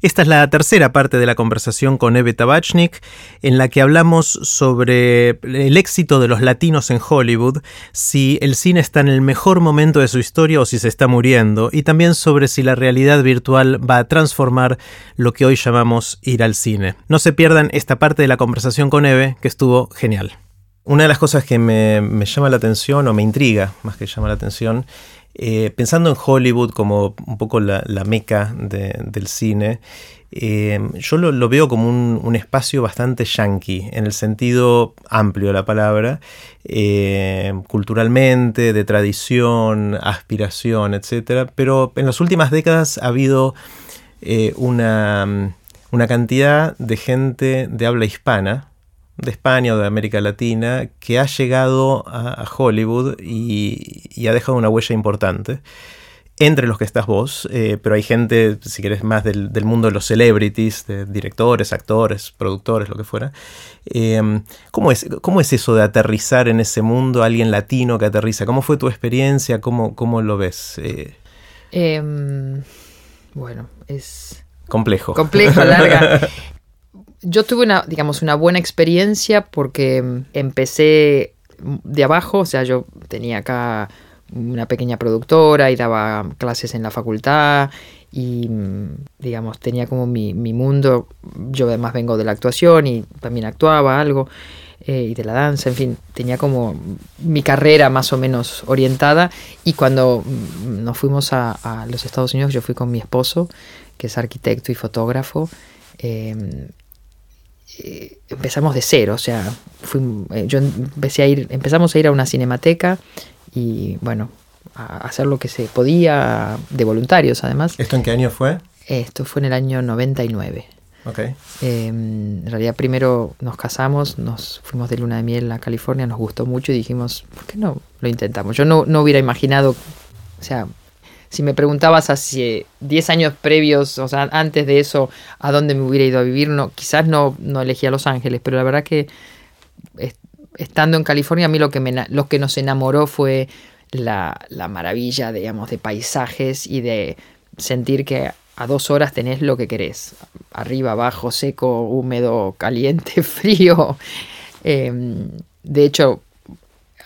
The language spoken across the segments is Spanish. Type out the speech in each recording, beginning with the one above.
Esta es la tercera parte de la conversación con Eve Tabachnik, en la que hablamos sobre el éxito de los latinos en Hollywood, si el cine está en el mejor momento de su historia o si se está muriendo, y también sobre si la realidad virtual va a transformar lo que hoy llamamos ir al cine. No se pierdan esta parte de la conversación con Eve, que estuvo genial. Una de las cosas que me, llama la atención, o me intriga más que llama la atención, eh, pensando en Hollywood como un poco la, meca del cine, eh, yo lo, veo como un, espacio bastante yankee, en el sentido amplio de la palabra, eh, culturalmente, de tradición, aspiración, etc. Pero en las últimas décadas ha habido una, una cantidad de gente de habla hispana, de España o de América Latina que ha llegado a, Hollywood y, ha dejado una huella importante. Entre los que estás vos, eh, pero hay gente, si querés, más del, mundo de los celebrities, de directores, actores, productores, lo que fuera. Em, ¿cómo, es, ¿Cómo es eso de aterrizar en ese mundo, alguien latino que aterriza? ¿Cómo fue tu experiencia? ¿Cómo, cómo lo ves? Eh, em, bueno, es... Complejo. Complejo, larga. yo tuve una, digamos, una buena experiencia porque mm, empecé de abajo, o sea, yo tenía acá una pequeña productora y daba clases en la facultad y, mm, digamos, tenía como mi, mundo, yo además vengo de la actuación y también actuaba algo, eh, y de la danza, en fin, tenía como mi carrera más o menos orientada. Y cuando mm, nos fuimos a, los Estados Unidos, yo fui con mi esposo, que es arquitecto y fotógrafo, eh, eh, empezamos de cero, o sea, eh, yo empecé a ir, empezamos a ir a una cinemateca y bueno, a hacer lo que se podía de voluntarios además. ¿Esto en qué año fue? Esto fue en el año 99. Ok. Em, en realidad primero nos casamos, nos fuimos de luna de miel a California, nos gustó mucho y dijimos, ¿por qué no lo intentamos? Yo no, no hubiera imaginado, o sea, si me preguntabas hace 10 años previos, o sea, antes de eso, a dónde me hubiera ido a vivir, no, quizás no, no elegía Los Ángeles, pero la verdad que estando en California, a mí lo que, me, lo que nos enamoró fue la, la maravilla, digamos, de paisajes y de sentir que a dos horas tenés lo que querés. Arriba, abajo, seco, húmedo, caliente, frío. Em, de hecho,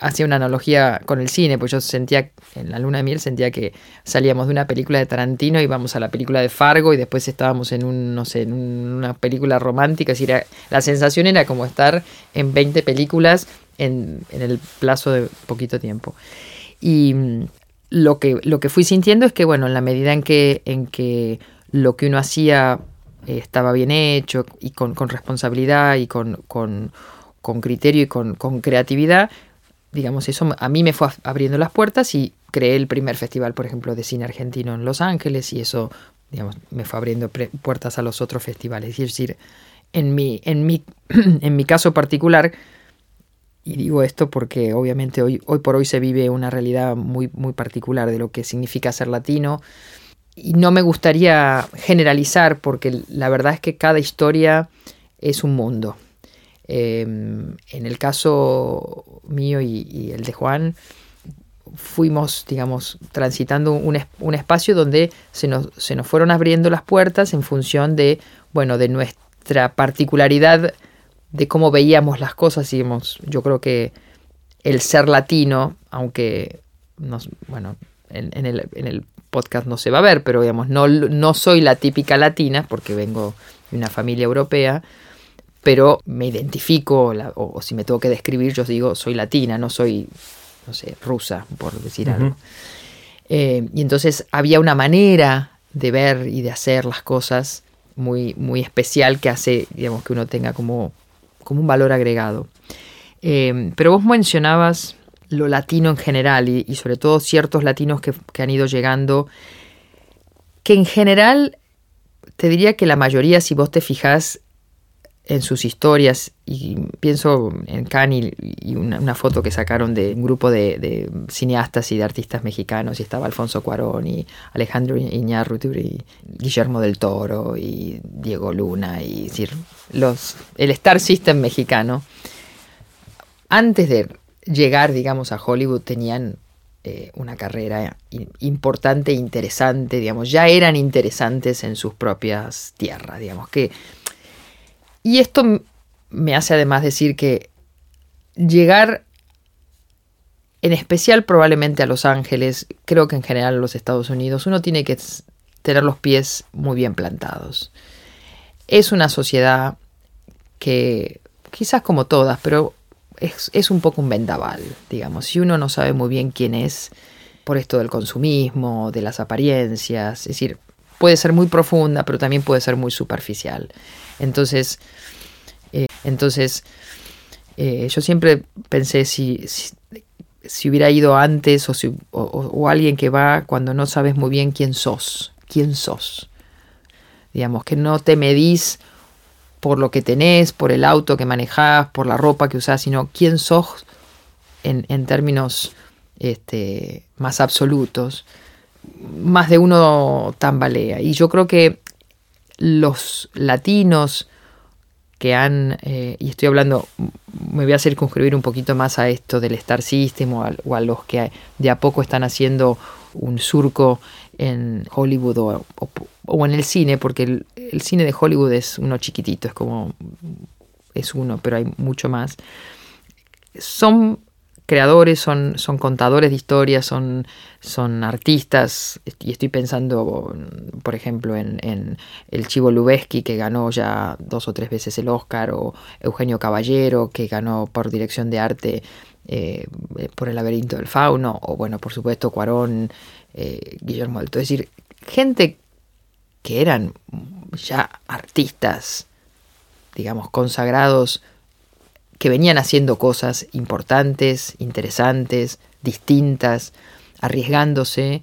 hacía una analogía con el cine, pues yo sentía, en la luna de miel sentía que salíamos de una película de Tarantino íbamos a la película de Fargo y después estábamos en un, no sé, en una película romántica, así era, la sensación era como estar en 20 películas en, el plazo de poquito tiempo. Y mm, lo que, lo que fui sintiendo es que, bueno, en la medida en que, en que lo que uno hacía eh, estaba bien hecho y con, responsabilidad y con, con, criterio y con, con creatividad, digamos, eso a mí me fue abriendo las puertas y creé el primer festival, por ejemplo, de cine argentino en Los Ángeles y eso, digamos, me fue abriendo puertas a los otros festivales. Es decir, en mi, en mi, en mi caso particular, y digo esto porque obviamente hoy, hoy por hoy se vive una realidad muy, muy particular de lo que significa ser latino. Y no me gustaría generalizar porque la verdad es que cada historia es un mundo. Em, en el caso mío y, el de Juan, fuimos, digamos, transitando un, espacio donde se nos, se nos, fueron abriendo las puertas en función de, bueno, de nuestra particularidad de cómo veíamos las cosas. Digamos, yo creo que el ser latino, aunque, bueno, en, el, en, el, podcast no se va a ver, pero digamos, no, no soy la típica latina, porque vengo de una familia europea, pero me identifico, o, si me tengo que describir, yo digo, soy latina, no soy, no sé, rusa, por decir algo. Eh, y entonces había una manera de ver y de hacer las cosas muy, muy especial que hace, digamos, que uno tenga como, como un valor agregado. Eh, pero vos mencionabas lo latino en general y, sobre todo ciertos latinos que, que han ido llegando, que en general te diría que la mayoría, si vos te fijas, en sus historias y pienso en Cani y una, foto que sacaron de un grupo de, cineastas y de artistas mexicanos y estaba Alfonso Cuarón y Alejandro Iñárritu y Guillermo del Toro y Diego Luna y el Star System mexicano. Antes de llegar digamos a Hollywood tenían eh, una carrera importante interesante, digamos, ya eran interesantes en sus propias tierras, digamos que... Y esto me hace además decir que llegar en especial probablemente a Los Ángeles, creo que en general a los Estados Unidos, uno tiene que tener los pies muy bien plantados. Es una sociedad que, quizás como todas, pero es, un poco un vendaval, digamos. Si uno no sabe muy bien quién es, por esto del consumismo, de las apariencias, es decir, puede ser muy profunda, pero también puede ser muy superficial. Entonces, eh, entonces eh, yo siempre pensé si, si hubiera ido antes o, si, o, alguien que va cuando no sabes muy bien quién sos, quién sos. Digamos, que no te medís por lo que tenés, por el auto que manejás, por la ropa que usás, sino quién sos en, en términos este, más absolutos. Más de uno tambalea. Y yo creo que los latinos que han, eh, y estoy hablando, me voy a circunscribir un poquito más a esto del Star System o a, los que de a poco están haciendo un surco en Hollywood o, en el cine, porque el, el, cine de Hollywood es uno chiquitito, es como, es uno, pero hay mucho más. Son creadores, son, son contadores de historias, son, son artistas. Y estoy pensando, por ejemplo, en, el Chivo Lubeski, que ganó ya dos o tres veces el Oscar, o Eugenio Caballero, que ganó por dirección de arte eh, por El laberinto del fauno, o bueno, por supuesto, Cuarón, eh, Guillermo Alto. Es decir, gente que eran ya artistas, digamos, consagrados que venían haciendo cosas importantes, interesantes, distintas, arriesgándose.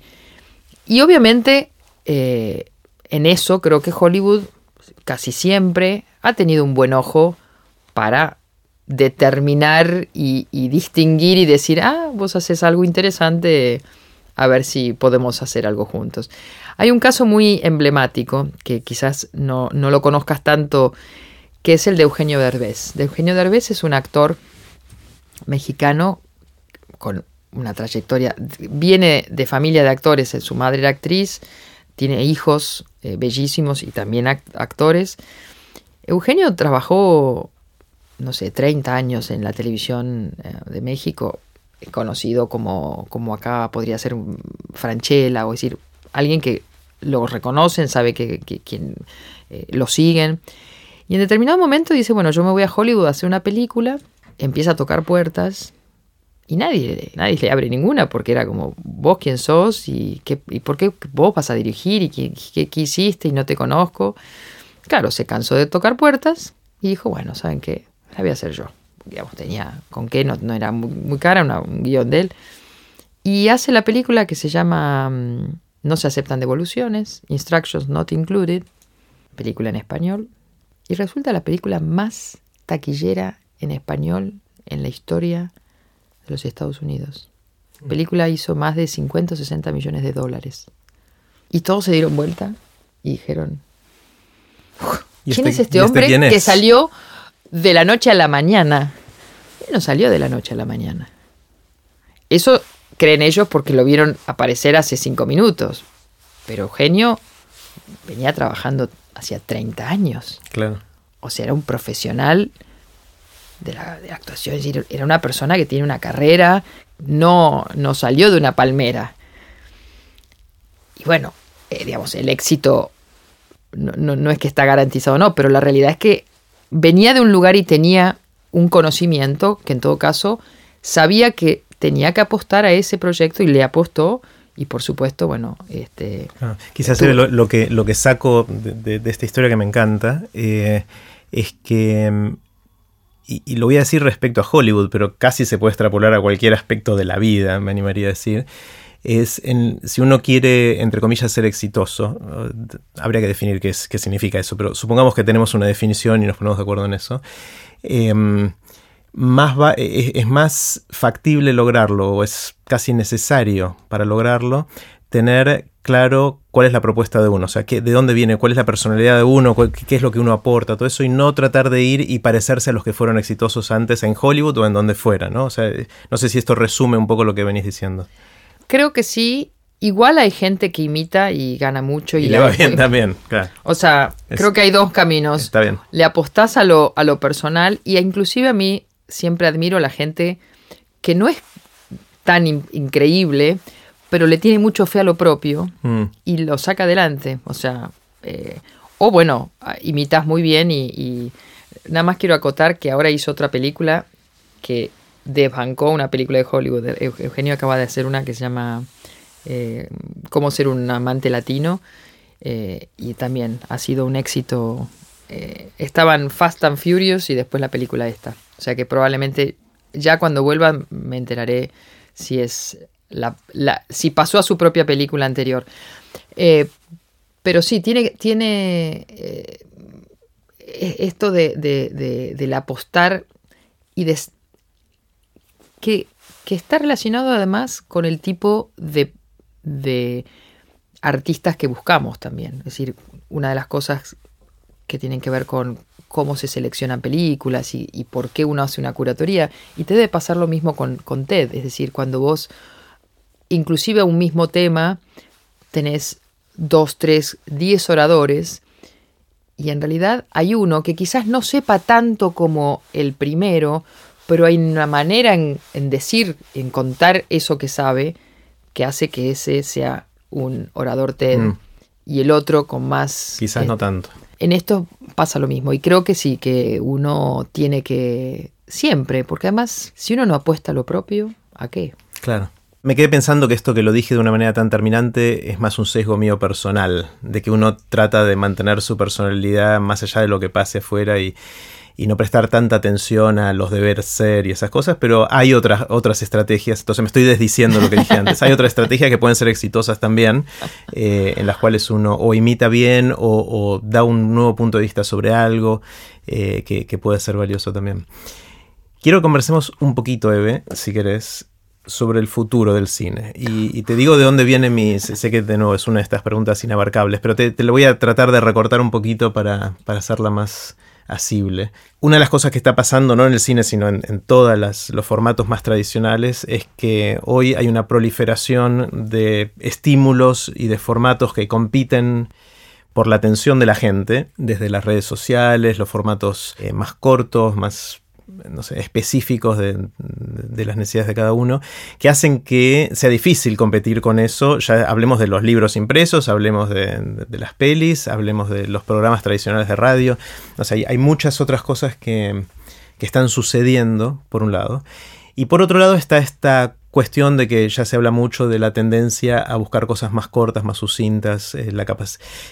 Y obviamente eh, en eso creo que Hollywood casi siempre ha tenido un buen ojo para determinar y, distinguir y decir, ah, vos haces algo interesante, a ver si podemos hacer algo juntos. Hay un caso muy emblemático, que quizás no, no lo conozcas tanto que es el de Eugenio Derbez. De Eugenio Derbez es un actor mexicano con una trayectoria, viene de familia de actores, su madre era actriz, tiene hijos eh, bellísimos y también actores. Eugenio trabajó, no sé, 30 años en la televisión eh, de México, conocido como, como acá podría ser un Franchella, o decir, alguien que lo reconocen, sabe que, quien eh, lo siguen. Y en determinado momento dice, bueno, yo me voy a Hollywood a hacer una película, empieza a tocar puertas y nadie, nadie le abre ninguna porque era como, vos quién sos y, qué, y por qué vos vas a dirigir y qué, qué, hiciste y no te conozco. Claro, se cansó de tocar puertas y dijo, bueno, ¿saben qué? La voy a hacer yo. Digamos, tenía con qué, no, no era muy, cara, un guion de él. Y hace la película que se llama mm, No se aceptan devoluciones, Instructions Not Included, película en español, y resulta la película más taquillera en español en la historia de los Estados Unidos. La película hizo más de 50 o 60 millones de dólares. Y todos se dieron vuelta y dijeron, ¿quién este es este, este hombre que salió de la noche a la mañana? Él no salió de la noche a la mañana. Eso creen ellos porque lo vieron aparecer hace cinco minutos. Pero Eugenio venía trabajando hacía 30 años. Claro. O sea, era un profesional de la, actuación, es decir, era una persona que tiene una carrera, no, no salió de una palmera. Y bueno, eh, digamos, el éxito no, no, es que está garantizado o no, pero la realidad es que venía de un lugar y tenía un conocimiento que en todo caso sabía que tenía que apostar a ese proyecto y le apostó y por supuesto, bueno, este... Ah, quizás lo, que, lo que saco de, esta historia que me encanta eh, es que, mm, y, lo voy a decir respecto a Hollywood, pero casi se puede extrapolar a cualquier aspecto de la vida, me animaría a decir, es en, si uno quiere, entre comillas, ser exitoso, habría que definir qué, es, qué significa eso, pero supongamos que tenemos una definición y nos ponemos de acuerdo en eso. Eh, más e, e, es, más factible lograrlo o es casi necesario para lograrlo tener claro cuál es la propuesta de uno, o sea, qué, de dónde viene, cuál es la personalidad de uno, qué, es lo que uno aporta, todo eso, y no tratar de ir y parecerse a los que fueron exitosos antes en Hollywood o en donde fuera, ¿no? O sea, no sé si esto resume un poco lo que venís diciendo. Creo que sí. Igual hay gente que imita y gana mucho. Y, Y le va bien también, claro. O sea, Es- creo que hay dos caminos. Está bien. Le apostás a lo, a lo personal y inclusive a mí siempre admiro a la gente que no es tan in- increíble, pero le tiene mucho fe a lo propio Mm, y lo saca adelante. O sea, eh, o bueno, ah, imitas muy bien y, y nada más quiero acotar que ahora hizo otra película que desbancó una película de Hollywood. Eu- Eugenio acaba de hacer una que se llama eh, Cómo ser un amante latino eh, y también ha sido un éxito. estaban Fast and Furious y después la película esta. O sea que probablemente ya cuando vuelva me enteraré si es la, si pasó a su propia película anterior. Eh, pero sí, tiene, tiene eh, e- esto de, de, de- del apostar y de, que, que está relacionado además con el tipo de, de artistas que buscamos también. Es decir, una de las cosas que tienen que ver con cómo se seleccionan películas y, y por qué uno hace una curatoría. Y te debe pasar lo mismo con, con TED. Es decir, cuando vos, inclusive a un mismo tema, tenés dos, tres, diez oradores y en realidad hay uno que quizás no sepa tanto como el primero, pero hay una manera en, en decir, en contar eso que sabe, que hace que ese sea un orador TED Mm. y el otro con más... Quizás eh, no tanto. En esto pasa lo mismo y creo que sí, que uno tiene que siempre, porque además si uno no apuesta a lo propio, ¿a qué? Claro. Me quedé pensando que esto que lo dije de una manera tan terminante es más un sesgo mío personal, de que uno trata de mantener su personalidad más allá de lo que pase afuera y, y no prestar tanta atención a los deberes ser y esas cosas, pero hay otras, otras estrategias, entonces me estoy desdiciendo lo que dije antes, hay otras estrategias que pueden ser exitosas también, eh, en las cuales uno o imita bien o, da un nuevo punto de vista sobre algo eh, que, puede ser valioso también. Quiero que conversemos un poquito, Eve, si querés, sobre el futuro del cine. Y, te digo de dónde viene mi... Sé que de nuevo es una de estas preguntas inabarcables, pero te, te lo voy a tratar de recortar un poquito para, para hacerla más asible. Una de las cosas que está pasando, no en el cine, sino en, en todos los formatos más tradicionales, es que hoy hay una proliferación de estímulos y de formatos que compiten por la atención de la gente, desde las redes sociales, los formatos eh, más cortos, más no sé, específicos de, las necesidades de cada uno, que hacen que sea difícil competir con eso. Ya hablemos de los libros impresos, hablemos de las pelis, hablemos de los programas tradicionales de radio. O sea, hay, hay muchas otras cosas que, que están sucediendo, por un lado. Y por otro lado está esta cuestión de que ya se habla mucho de la tendencia a buscar cosas más cortas, más sucintas, eh, la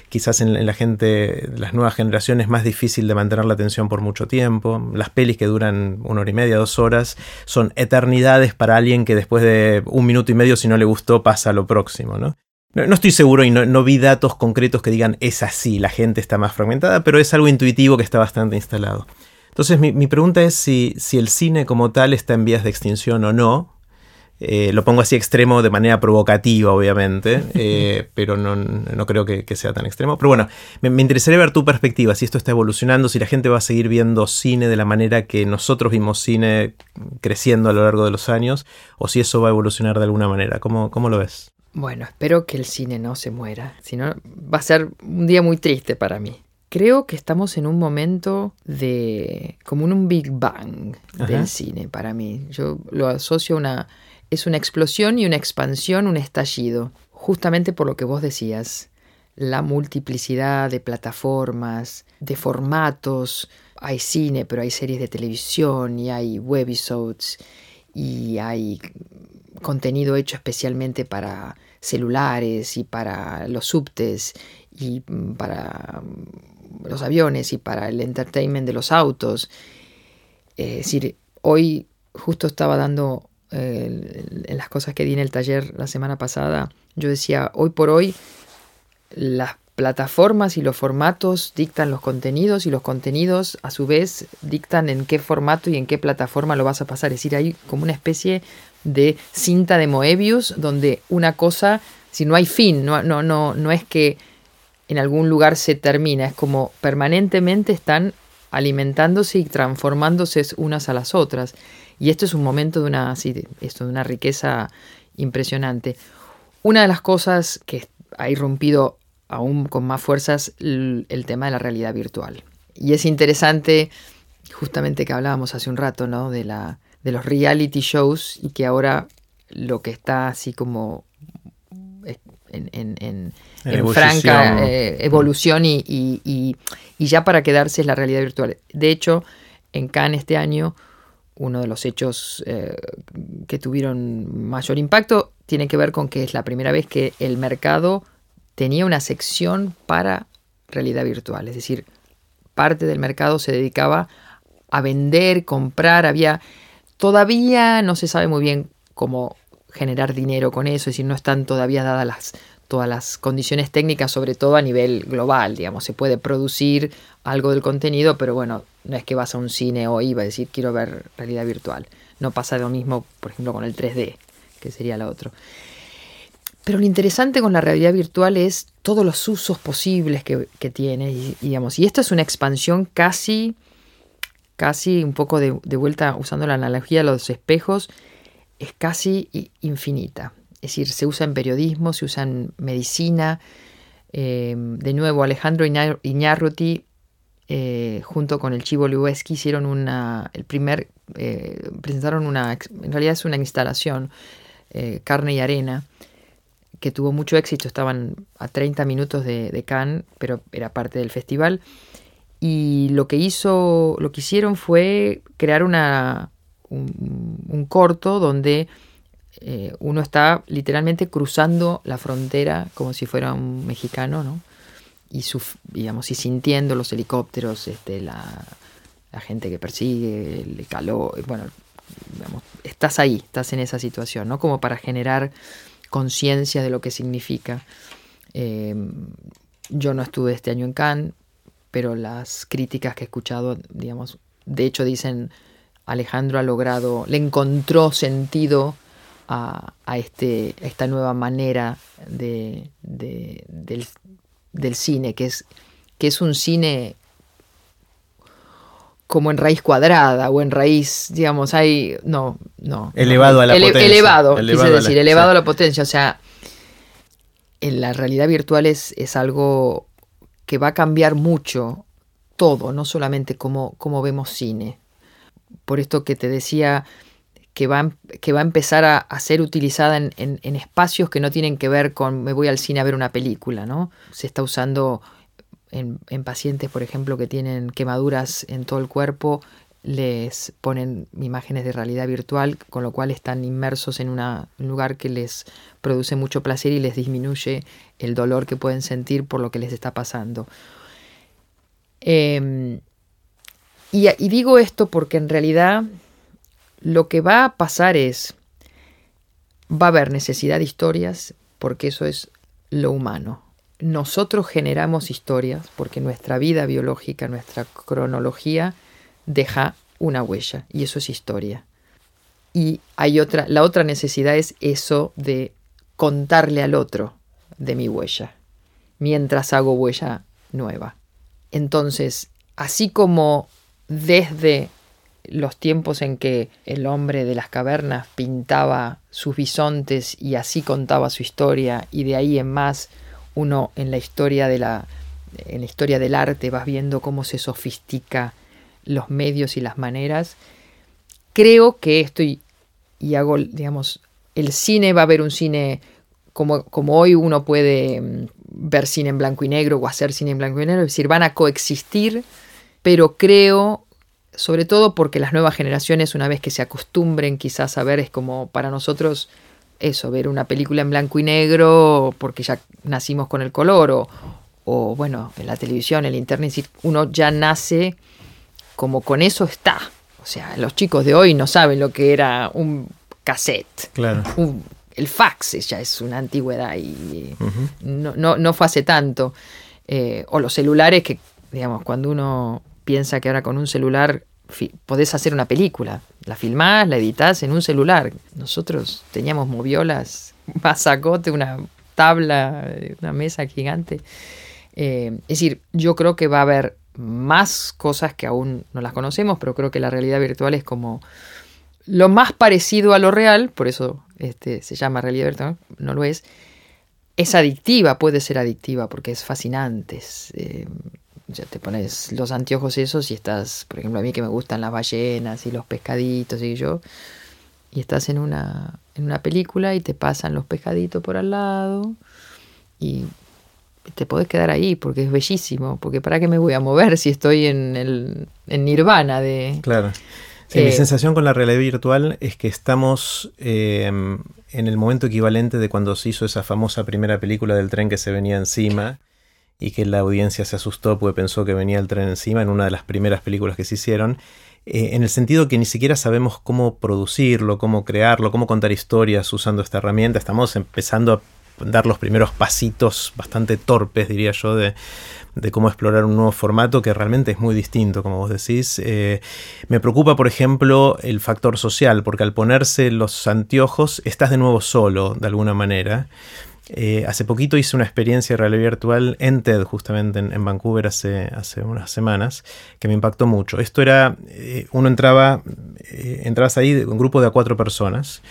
quizás en, la gente, las nuevas generaciones es más difícil de mantener la atención por mucho tiempo, las pelis que duran una hora y media, dos horas, son eternidades para alguien que después de un minuto y medio si no le gustó pasa a lo próximo, ¿no? No, estoy seguro y no, vi datos concretos que digan es así, la gente está más fragmentada, pero es algo intuitivo que está bastante instalado. Entonces mi, pregunta es si el cine como tal está en vías de extinción o no, eh, lo pongo así extremo de manera provocativa, obviamente, eh, pero no, no creo que, que, sea tan extremo. Pero bueno, me, me, interesaría ver tu perspectiva, si esto está evolucionando, si la gente va a seguir viendo cine de la manera que nosotros vimos cine creciendo a lo largo de los años, o si eso va a evolucionar de alguna manera. ¿Cómo, cómo lo ves? Bueno, espero que el cine no se muera, si no va a ser un día muy triste para mí. Creo que estamos en un momento de como en un Big Bang Ajá. del cine para mí. Yo lo asocio a una es una explosión y una expansión, un estallido, justamente por lo que vos decías, la multiplicidad de plataformas, de formatos. Hay cine, pero hay series de televisión y hay webisodes y hay contenido hecho especialmente para celulares y para los subtes y para los aviones y para el entertainment de los autos. Es decir, hoy justo estaba dando en las cosas que di en el taller la semana pasada, yo decía, hoy por hoy las plataformas y los formatos dictan los contenidos y los contenidos a su vez dictan en qué formato y en qué plataforma lo vas a pasar. Es decir, hay como una especie de cinta de Moebius donde una cosa, si no hay fin, no, no, no, no es que en algún lugar se termina, es como permanentemente están alimentándose y transformándose unas a las otras. Y esto es un momento de una, sí, esto, de una riqueza impresionante. Una de las cosas que ha irrumpido aún con más fuerzas el, el tema de la realidad virtual. Y es interesante, justamente que hablábamos hace un rato, ¿no? De, la, de los reality shows y que ahora lo que está así como en, en, en, en franca eh, evolución y, y, y, y, ya para quedarse es la realidad virtual. De hecho, en Cannes este año, uno de los hechos eh, que tuvieron mayor impacto tiene que ver con que es la primera vez que el mercado tenía una sección para realidad virtual. Es decir, parte del mercado se dedicaba a vender, comprar, había... Todavía no se sabe muy bien cómo generar dinero con eso, es decir, no están todavía dadas las, todas las condiciones técnicas, sobre todo a nivel global, digamos, se puede producir algo del contenido, pero bueno, no es que vas a un cine hoy y vas a decir quiero ver realidad virtual. No pasa lo mismo, por ejemplo, con el 3D, que sería lo otro. Pero lo interesante con la realidad virtual es todos los usos posibles que, tiene, y, digamos, y esto es una expansión casi, casi un poco de, de vuelta usando la analogía de los espejos, es casi infinita. Es decir, se usa en periodismo, se usa en medicina. Eh, de nuevo, Alejandro Iñárruti, eh, junto con el Chivo Lubeski, hicieron una, el primer, eh, presentaron una, en realidad es una instalación, Carne y Arena, que tuvo mucho éxito. Estaban a 30 minutos de, de Cannes, pero era parte del festival. Y lo que hizo, lo que hicieron fue crear una, un, un corto donde eh, uno está literalmente cruzando la frontera como si fuera un mexicano, ¿no? Y, digamos, y sintiendo los helicópteros, este, la, gente que persigue, el calor, bueno, digamos, estás ahí, estás en esa situación, ¿no? Como para generar conciencia de lo que significa. Eh, yo no estuve este año en Cannes, pero las críticas que he escuchado, digamos, de hecho dicen Alejandro ha logrado, le encontró sentido a, a este, esta nueva manera de, de, del, del, cine, que es, que es un cine como en raíz cuadrada o en raíz, digamos, hay, no, no. Elevado a la ele, potencia. Elevado, elevado quise decir, a la, elevado a la potencia, o sea, en la realidad virtual es, es algo que va a cambiar mucho todo, no solamente cómo, cómo vemos cine, por esto que te decía que va, que va a empezar a, ser utilizada en, en, espacios que no tienen que ver con me voy al cine a ver una película, ¿no? Se está usando en, en pacientes, por ejemplo, que tienen quemaduras en todo el cuerpo, les ponen imágenes de realidad virtual, con lo cual están inmersos en un lugar que les produce mucho placer y les disminuye el dolor que pueden sentir por lo que les está pasando. Y, y, digo esto porque en realidad lo que va a pasar es, va a haber necesidad de historias porque eso es lo humano. Nosotros generamos historias porque nuestra vida biológica, nuestra cronología deja una huella y eso es historia. Y hay otra, la otra necesidad es eso de contarle al otro de mi huella, mientras hago huella nueva. Entonces, así como desde los tiempos en que el hombre de las cavernas pintaba sus bisontes y así contaba su historia y de ahí en más uno en la historia de la en la historia del arte vas viendo cómo se sofistica los medios y las maneras. Creo que esto y, y hago digamos el cine va a haber un cine como, como hoy uno puede mm, ver cine en blanco y negro o hacer cine en blanco y negro es decir van a coexistir pero creo sobre todo porque las nuevas generaciones, una vez que se acostumbren quizás a ver, es como para nosotros eso, ver una película en blanco y negro porque ya nacimos con el color o, o bueno, en la televisión, en el internet, uno ya nace como con eso está. O sea, los chicos de hoy no saben lo que era un cassette. Claro. Un, el fax ya es una antigüedad y uh -huh. no, no, no, fue hace tanto. Eh, o los celulares que, digamos, cuando uno piensa que ahora con un celular podés hacer una película. La filmás, la editás en un celular. Nosotros teníamos moviolas, masacote, una tabla, una mesa gigante. Eh, es decir, yo creo que va a haber más cosas que aún no las conocemos, pero creo que la realidad virtual es como lo más parecido a lo real, por eso este, se llama realidad virtual, no lo es, es adictiva, puede ser adictiva porque es fascinante. Eh, ya te pones los anteojos esos y estás, por ejemplo, a mí que me gustan las ballenas y los pescaditos y yo, y estás en una, en una película y te pasan los pescaditos por al lado y te podés quedar ahí porque es bellísimo, porque para qué me voy a mover si estoy en el en nirvana de... Claro. mi eh, sensación con la realidad virtual es que estamos eh, en el momento equivalente de cuando se hizo esa famosa primera película del tren que se venía encima y que la audiencia se asustó porque pensó que venía el tren encima en una de las primeras películas que se hicieron. Eh, en el sentido que ni siquiera sabemos cómo producirlo, cómo crearlo, cómo contar historias usando esta herramienta. Estamos empezando a dar los primeros pasitos bastante torpes, diría yo, de, cómo explorar un nuevo formato que realmente es muy distinto, como vos decís. Eh, me preocupa, por ejemplo, el factor social, porque al ponerse los anteojos estás de nuevo solo, de alguna manera. Eh, hace poquito hice una experiencia de realidad virtual en TED, justamente en, Vancouver hace, hace, unas semanas, que me impactó mucho. Esto era, eh, uno entraba, entrabas ahí, un grupo de a cuatro personas.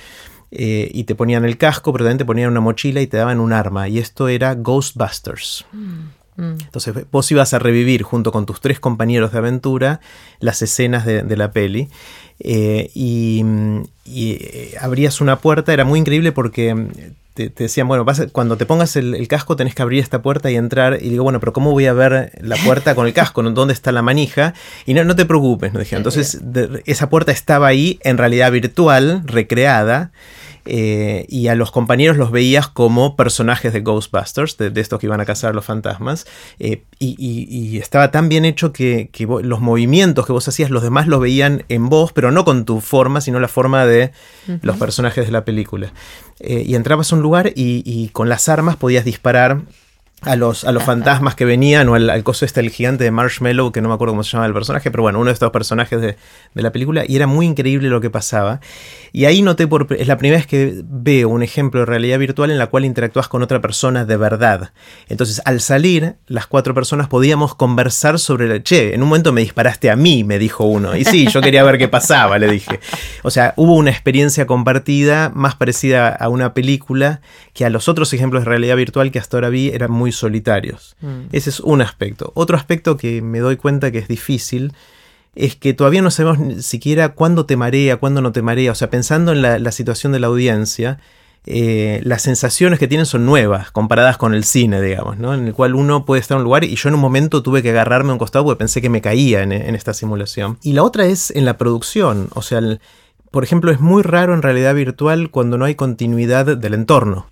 Eh, y te ponían el casco, pero también te ponían una mochila y te daban un arma. Y esto era Ghostbusters. Mm, mm. Entonces vos ibas a revivir junto con tus tres compañeros de aventura las escenas de, la peli. Eh, y, eh, abrías una puerta, era muy increíble porque te, decían, bueno, cuando te pongas el, casco tenés que abrir esta puerta y entrar. Y digo, bueno, pero ¿cómo voy a ver la puerta con el casco? ¿Dónde está la manija? Y no, no te preocupes, nos dijeron. Entonces, esa puerta estaba ahí, en realidad virtual, recreada. Eh, y a los compañeros los veías como personajes de Ghostbusters, de, estos que iban a cazar a los fantasmas, eh, y, estaba tan bien hecho que, los movimientos que vos hacías, los demás los veían en vos, pero no con tu forma, sino la forma de los personajes de la película. Eh, y entrabas a un lugar y con las armas podías disparar a los, a los fantasmas que venían, o al, coso este, el gigante de Marshmallow, que no me acuerdo cómo se llama el personaje, pero bueno, uno de estos personajes de, la película, y era muy increíble lo que pasaba. Y ahí noté, por, es la primera vez que veo un ejemplo de realidad virtual en la cual interactúas con otra persona de verdad. Entonces, al salir, las cuatro personas podíamos conversar sobre, el, che, en un momento me disparaste a mí, me dijo uno. Y sí, yo quería ver qué pasaba, le dije. O sea, hubo una experiencia compartida más parecida a una película que a los otros ejemplos de realidad virtual que hasta ahora vi eran muy solitarios. Mm. Ese es un aspecto. Otro aspecto que me doy cuenta que es difícil es que todavía no sabemos ni siquiera cuándo te marea, cuándo no te marea. O sea, pensando en la, situación de la audiencia, eh, las sensaciones que tienen son nuevas comparadas con el cine, digamos, ¿no? En el cual uno puede estar en un lugar y yo en un momento tuve que agarrarme a un costado porque pensé que me caía en, esta simulación. Y la otra es en la producción. O sea, por ejemplo, es muy raro en realidad virtual cuando no hay continuidad del entorno.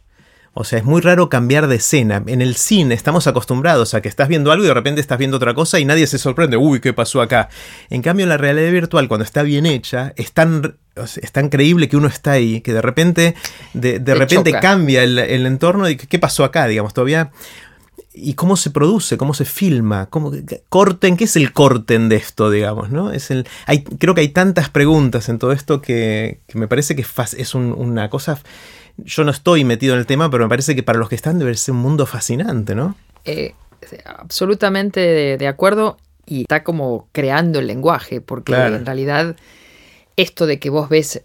O sea, es muy raro cambiar de escena. En el cine estamos acostumbrados a que estás viendo algo y de repente estás viendo otra cosa y nadie se sorprende. Uy, ¿qué pasó acá? En cambio, en la realidad virtual, cuando está bien hecha, es tan, es tan creíble que uno está ahí, que de repente, de, repente cambia el, entorno y ¿qué pasó acá? Digamos, todavía y cómo se produce, cómo se filma, cómo corten, ¿qué es el corten de esto, digamos, no? Es el, hay, creo que hay tantas preguntas en todo esto que, me parece que es una cosa yo no estoy metido en el tema, pero me parece que para los que están debe ser un mundo fascinante, ¿no? Eh, absolutamente de, acuerdo y está como creando el lenguaje, porque en realidad esto de que vos ves,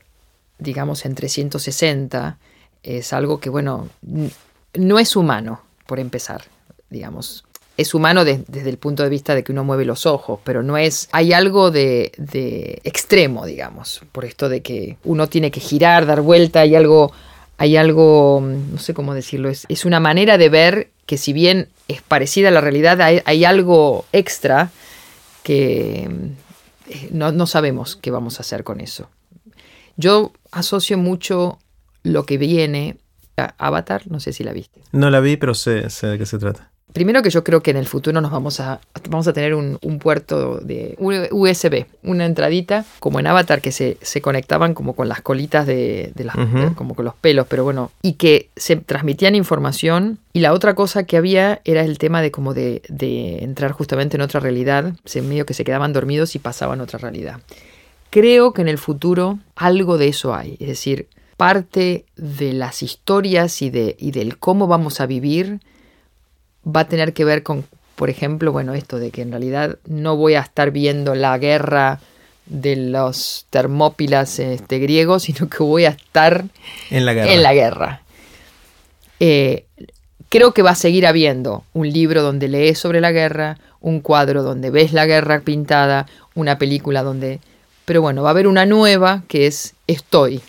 digamos, en 360 es algo que, bueno, no es humano, por empezar, digamos. Es humano desde el punto de vista de que uno mueve los ojos, pero no es. Hay algo de, de extremo, digamos, por esto de que uno tiene que girar, dar vuelta, hay algo hay algo, no sé cómo decirlo, es, es, una manera de ver que si bien es parecida a la realidad, hay, algo extra que eh, no, no, sabemos qué vamos a hacer con eso. Yo asocio mucho lo que viene a Avatar, no sé si la viste. No la vi, pero sé, sé de qué se trata. Primero que yo creo que en el futuro nos vamos a, vamos a tener un, puerto de USB, una entradita, como en Avatar, que se, conectaban como con las colitas de, las, como con los pelos, pero bueno, y que se transmitían información. Y la otra cosa que había era el tema de como de, entrar justamente en otra realidad, se medio que se quedaban dormidos y pasaban a otra realidad. Creo que en el futuro algo de eso hay, es decir, parte de las historias y, de, y del cómo vamos a vivir va a tener que ver con, por ejemplo, bueno, esto de que en realidad no voy a estar viendo la guerra de los termópilas este, griegos, sino que voy a estar en la guerra. En la guerra. Eh, creo que va a seguir habiendo un libro donde lees sobre la guerra, un cuadro donde ves la guerra pintada, una película donde... Pero bueno, va a haber una nueva que es Estoy.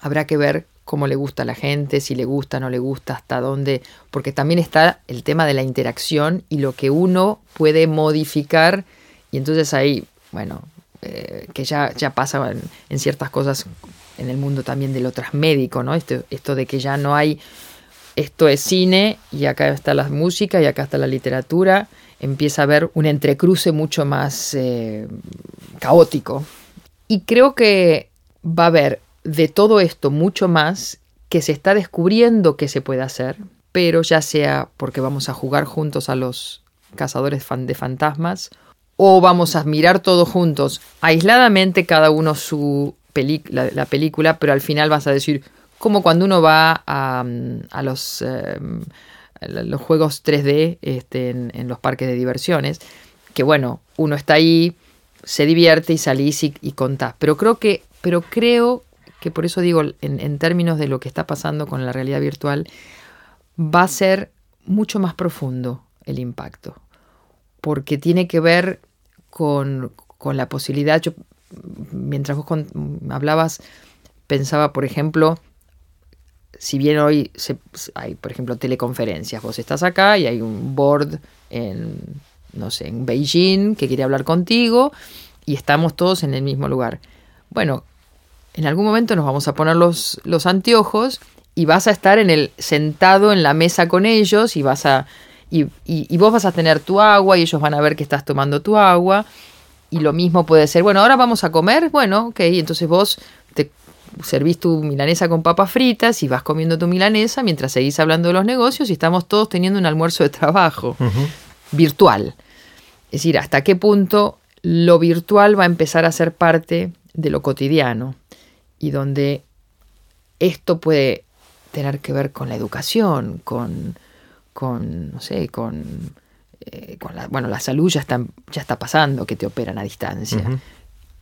Habrá que ver cómo le gusta a la gente, si le gusta, no le gusta, hasta dónde, porque también está el tema de la interacción y lo que uno puede modificar y entonces ahí, bueno, eh, que ya, ya pasa en, ciertas cosas en el mundo también de lo transmédico, ¿no? Esto, esto de que ya no hay, esto es cine y acá está la música y acá está la literatura, empieza a haber un entrecruce mucho más eh, caótico. Y creo que va a haber de todo esto mucho más que se está descubriendo que se puede hacer, pero ya sea porque vamos a jugar juntos a los cazadores de fantasmas o vamos a mirar todos juntos, aisladamente cada uno su la, película, pero al final vas a decir, como cuando uno va a, los, em, los juegos 3D este, en, los parques de diversiones, que bueno, uno está ahí, se divierte y salís y, y contás, pero creo que, pero creo que por eso digo, en, términos de lo que está pasando con la realidad virtual, va a ser mucho más profundo el impacto, porque tiene que ver con, la posibilidad, yo, mientras vos hablabas, pensaba, por ejemplo, si bien hoy hay, por ejemplo, teleconferencias, vos estás acá y hay un board en, no sé, en Beijing que quiere hablar contigo y estamos todos en el mismo lugar. Bueno, en algún momento nos vamos a poner los, los anteojos y vas a estar en el sentado en la mesa con ellos y vas a y, y, vos vas a tener tu agua y ellos van a ver que estás tomando tu agua. Y lo mismo puede ser bueno ahora vamos a comer bueno ok entonces vos te servís tu milanesa con papas fritas y vas comiendo tu milanesa mientras seguís hablando de los negocios y estamos todos teniendo un almuerzo de trabajo virtual. Es decir hasta qué punto lo virtual va a empezar a ser parte de lo cotidiano y donde esto puede tener que ver con la educación, con, con no sé, con, eh, la, bueno, la salud ya está, ya está pasando, que te operan a distancia.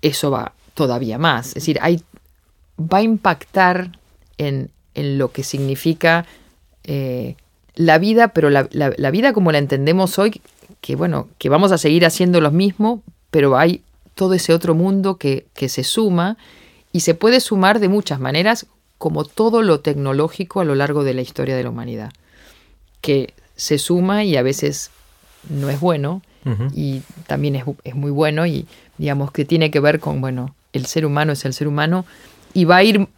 Eso va todavía más. Es decir, hay, va a impactar en, lo que significa eh, la vida, pero la, vida como la entendemos hoy, que bueno, que vamos a seguir haciendo lo mismo, pero hay todo ese otro mundo que, que se suma y se puede sumar de muchas maneras, como todo lo tecnológico a lo largo de la historia de la humanidad, que se suma y a veces no es bueno y también es, es, muy bueno y digamos que tiene que ver con, bueno, el ser humano es el ser humano y va a ir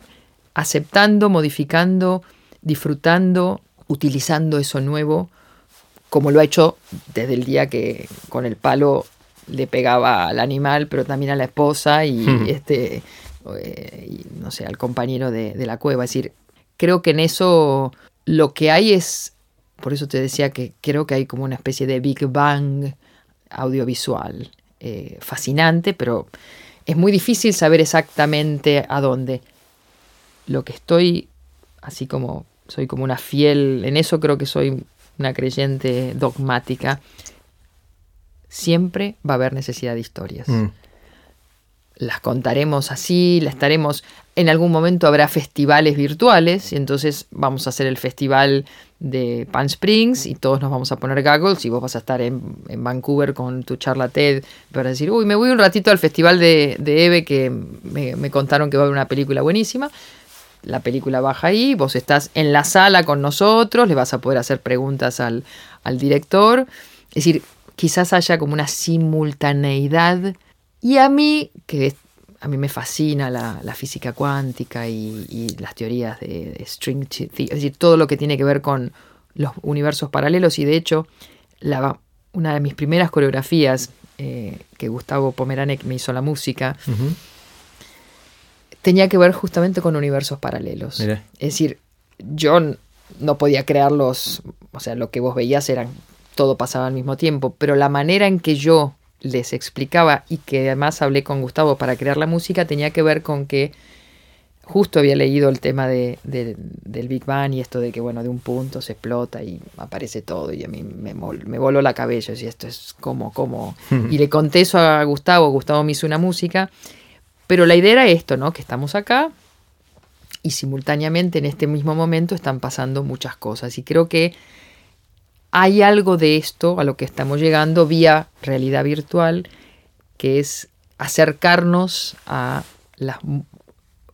aceptando, modificando, disfrutando, utilizando eso nuevo, como lo ha hecho desde el día que con el palo le pegaba al animal, pero también a la esposa y este eh, no sé, al compañero de, la cueva. Es decir, creo que en eso lo que hay es, por eso te decía que creo que hay como una especie de Big Bang audiovisual, eh, fascinante, pero es muy difícil saber exactamente a dónde. Lo que estoy, así como soy como una fiel, en eso creo que soy una creyente dogmática, siempre va a haber necesidad de historias. Mm las contaremos así, las estaremos, en algún momento habrá festivales virtuales y entonces vamos a hacer el festival de Palm Springs y todos nos vamos a poner goggles y vos vas a estar en, Vancouver con tu charla TED para decir, uy, me voy un ratito al festival de, de Eve que me, contaron que va a haber una película buenísima. La película baja ahí, vos estás en la sala con nosotros, le vas a poder hacer preguntas al, al director. Es decir, quizás haya como una simultaneidad y a mí, que a mí me fascina la, física cuántica y, las teorías de, string theory, es decir, todo lo que tiene que ver con los universos paralelos. Y de hecho la, una de mis primeras coreografías eh, que Gustavo Pomeranek me hizo la música tenía que ver justamente con universos paralelos. Es decir, yo no podía crearlos, o sea, lo que vos veías eran todo pasaba al mismo tiempo, pero la manera en que yo les explicaba y que además hablé con Gustavo para crear la música tenía que ver con que justo había leído el tema de, del Big Bang y esto de que, bueno, de un punto se explota y aparece todo y a mí me, me voló la cabeza y esto es como, como... y le conté eso a Gustavo, Gustavo me hizo una música, pero la idea era esto, ¿no? Que estamos acá y simultáneamente en este mismo momento están pasando muchas cosas y creo que hay algo de esto a lo que estamos llegando vía realidad virtual, que es acercarnos a las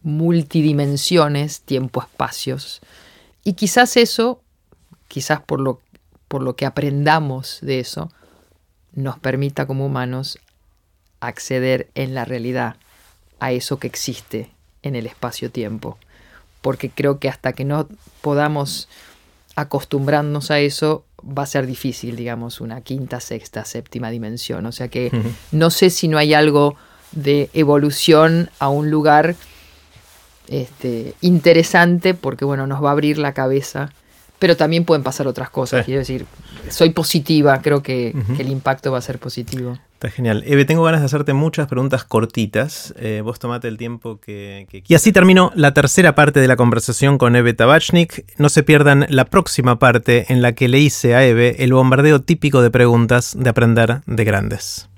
multidimensiones, tiempo-espacios. Y quizás eso, quizás por lo, por lo que aprendamos de eso, nos permita como humanos acceder en la realidad a eso que existe en el espacio-tiempo. Porque creo que hasta que no podamos acostumbrarnos a eso, va a ser difícil, digamos, una quinta, sexta, séptima dimensión. O sea que no sé si no hay algo de evolución a un lugar este, interesante porque, bueno, nos va a abrir la cabeza. Pero también pueden pasar otras cosas. Quiero decir, soy positiva, creo que, el impacto va a ser positivo. Está genial. Eve, tengo ganas de hacerte muchas preguntas cortitas. Eh, vos tomate el tiempo que, que, Y así terminó la tercera parte de la conversación con Eve Tabachnik. No se pierdan la próxima parte en la que le hice a Eve el bombardeo típico de preguntas de aprender de grandes.